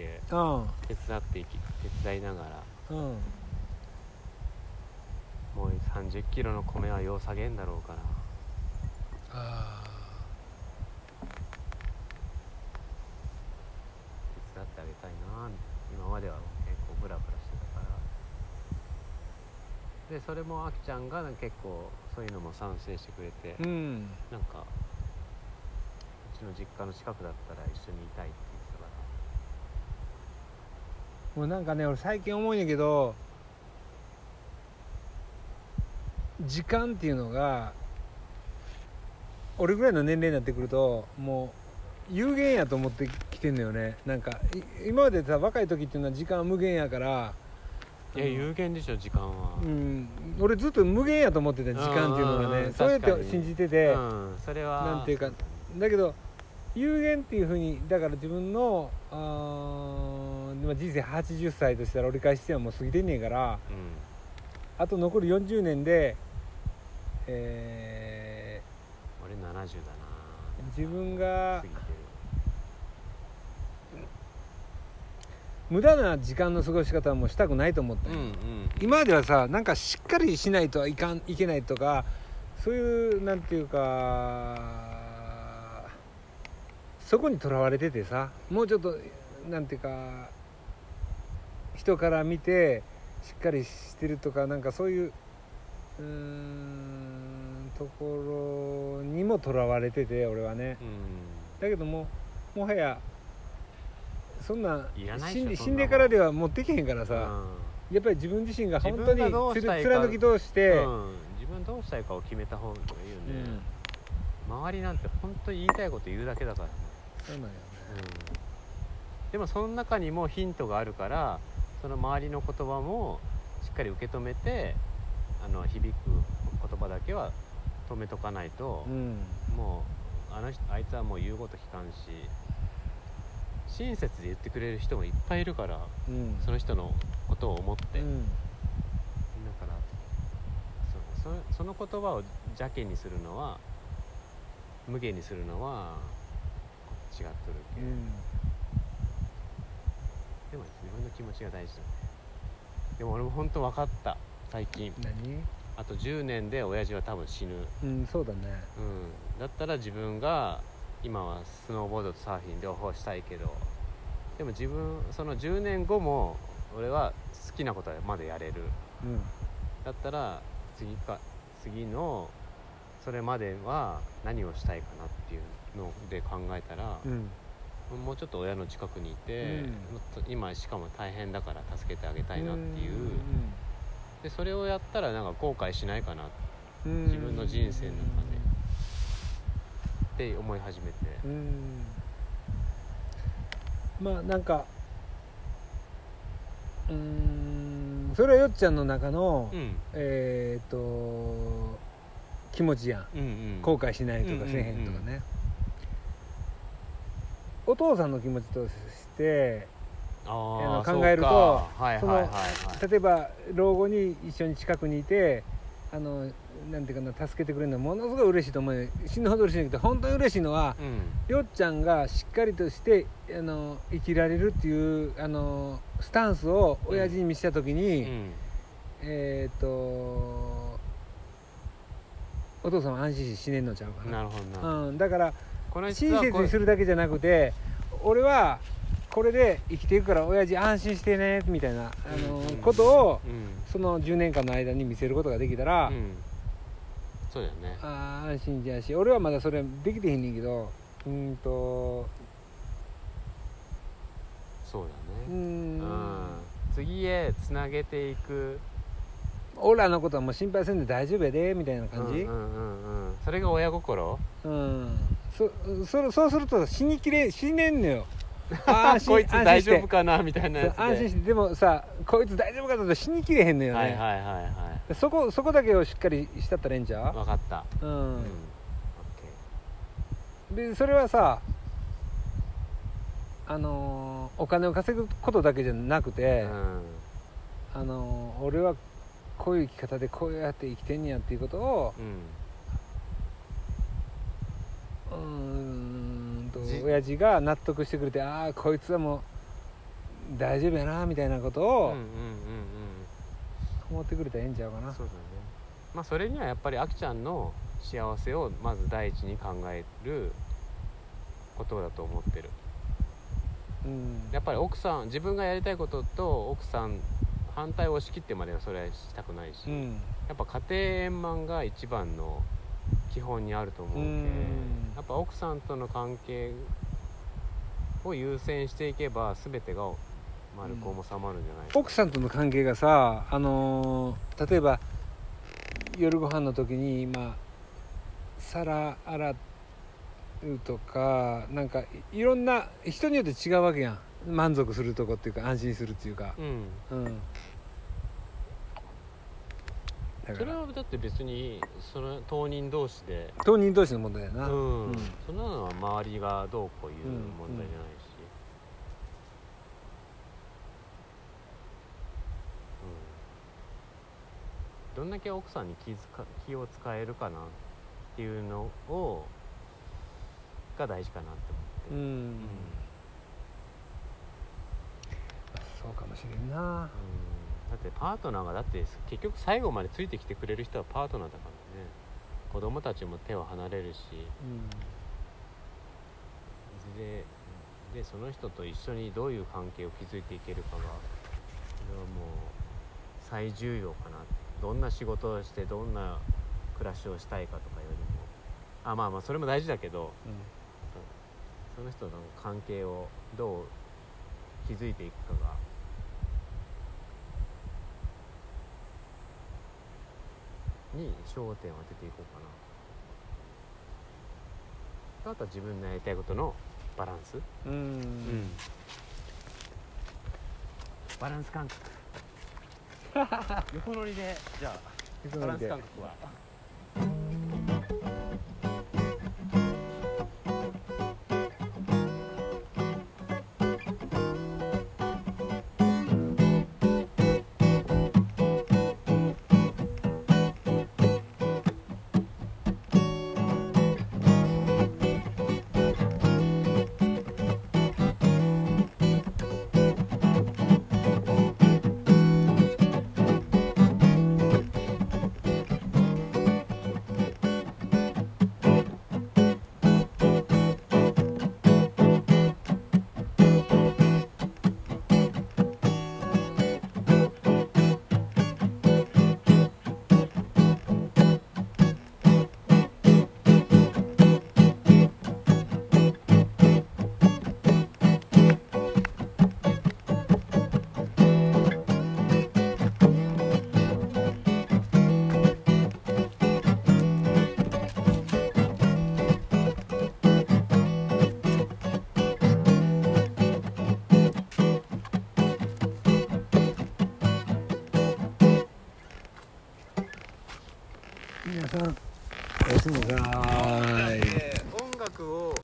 けうん。手伝っていき手伝いながら。うん。もう3 0キロの米はよう下げんだろうから。あ手伝ってあげたいな今までは結構ブラブラしてたから。でそれもあきちゃんが結構そういうのも賛成してくれて、ーうん。なんかうちの実家の近くだったら一緒にいたいって言ってたからもうなんかね俺最近思うんやけど時間っていうのが俺ぐらいの年齢になってくるともう有限やと思ってきてんのよね。なんかい今までさ若い時っていうのは時間は無限やから。いやうん。有限でしょ時間は。うん、俺ずっと無限やと思ってた時間っていうのがうんうんうんねそうやって信じてて、うんそれは。なんていうかだけど有限っていうふうにだから自分のあ人生80歳としたら折り返し地点はもう過ぎてんねんからうん。あと残り40年で、え俺70だな。ー自分が無駄な時間の過ごし方はもうしたくないと思ったよ、うんうん。今まではさなんかしっかりしないといかんいけないとかそういうなんていうかそこにとらわれててさもうちょっとなんていうか人から見てしっかりしてるとかなんかそういううーんところにもとらわれてて俺はね。うん。だけどももはやそんな死んでからでは持ってけへんからさ、うん。やっぱり自分自身が本当に貫き通して、うん、自分どうしたいかを決めた方がいいよね、周りなんて本当に言いたいこと言うだけだからね、そうなんよね。うん、でもその中にもヒントがあるからその周りの言葉もしっかり受け止めてあの響く言葉だけは止めとかないとう、ん。もうあの人あいつはもう言うこと聞かんし親切で言ってくれる人もいっぱいいるからうん。その人のことを思って、うん。だからそその言葉を邪気にするのは無限にするのは違っとるけ、うんでも自分の気持ちが大事だね。でも俺も本当分かった最近。何？あと10年で親父は多分死ぬ、うんそうだね。うん、だったら自分が今はスノーボードとサーフィン両方したいけど。でも自分その10年後も俺は好きなことはまだやれる。うん。だったら次か次のそれまでは何をしたいかなっていうので考えたら、うんもうちょっと親の近くにいて、うん。今しかも大変だから助けてあげたいなっていう、うんでそれをやったらなんか後悔しないかな。っうん。自分の人生の中て思い始めて、うん。まあなんかうんそれはよっちゃんの中の、うん。えっ、と気持ちやん。うんうん。後悔しないとかせえへんとかね、お父さんの気持ちとしてあ考えると例えば老後に一緒に近くにいてあのなんていうかな助けてくれるのはものすごい嬉しいと思う。よ死ぬほど嬉しいんだけど本当に嬉しいのはうん。よっちゃんがしっかりとしてあの生きられるっていうあのスタンスを親父に見せた時に、うん。えっ、とお父さんは安心して死ねんのちゃうかな。なるほどな、うん、だから親切にするだけじゃなくて俺はこれで生きていくから親父安心してねみたいなあの、うんことをうん。その10年間の間に見せることができたら、うん。そうだよね。あー安心じゃし。俺はまだそれできてへんねんけどうーんと。そうだね。うん。ん。次へつなげていく俺らのことはもう心配せんで大丈夫やでみたいな感じ。うんうんうんうん。それが親心？うん、そそそうすると死にきれ死ねんのよ。こいつ大丈夫安かなみたいなやつ安心して。でもさこいつ大丈夫かと死にきれへんのよね、はいはいはいはい。そこそこだけをしっかりしたったらええんちゃ分かった。う、ううんん、でそれはさあのーお金を稼ぐことだけじゃなくて、うん。あのー俺はこういう生き方でこうやって生きてんねやっていうことをうんとじ親父が納得してくれてああこいつはもう大丈夫やなみたいなことを思ってくれたらええんちゃうかな。そうだね。まあそれにはやっぱりあきちゃんの幸せをまず第一に考えることだと思ってる。うん。やっぱり奥さん自分がやりたいことと奥さん反対を押し切ってまではそれはしたくないし、うん。やっぱ家庭円満が一番の基本にあると思うけうん。やっぱ奥さんとの関係を優先していけば全てが丸く収まるんじゃないか。奥さんとの関係がさあのー例えば夜ご飯の時にまあ皿洗うとかなんかいいろんな人によって違うわけやん満足するとこっていうか安心するっていうか。うん。うん。それはだって別にその当人同士で。当人同士の問題やな、うん。うん。そんなのは周りがどうこういう問題じゃないし、うん。どんだけ奥さんに気づか気を使えるかなっていうのをが大事かなってう思って、んそうかもしれんな。うん。だってパートナーがだって結局最後までついてきてくれる人はパートナーだからね。子供たちも手を離れるし。ででその人と一緒にどういう関係を築いていけるかがそれはもう最重要かなどんな仕事をしてどんな暮らしをしたいかとかよりも。あまあまあそれも大事だけどその人の関係をどう築いていくかがに焦点を当てていこうかな。あとは自分のやりたいことのバランス。うん、うんバランス感覚。横乗りでじゃあバランス感覚は皆さんおやすみなさい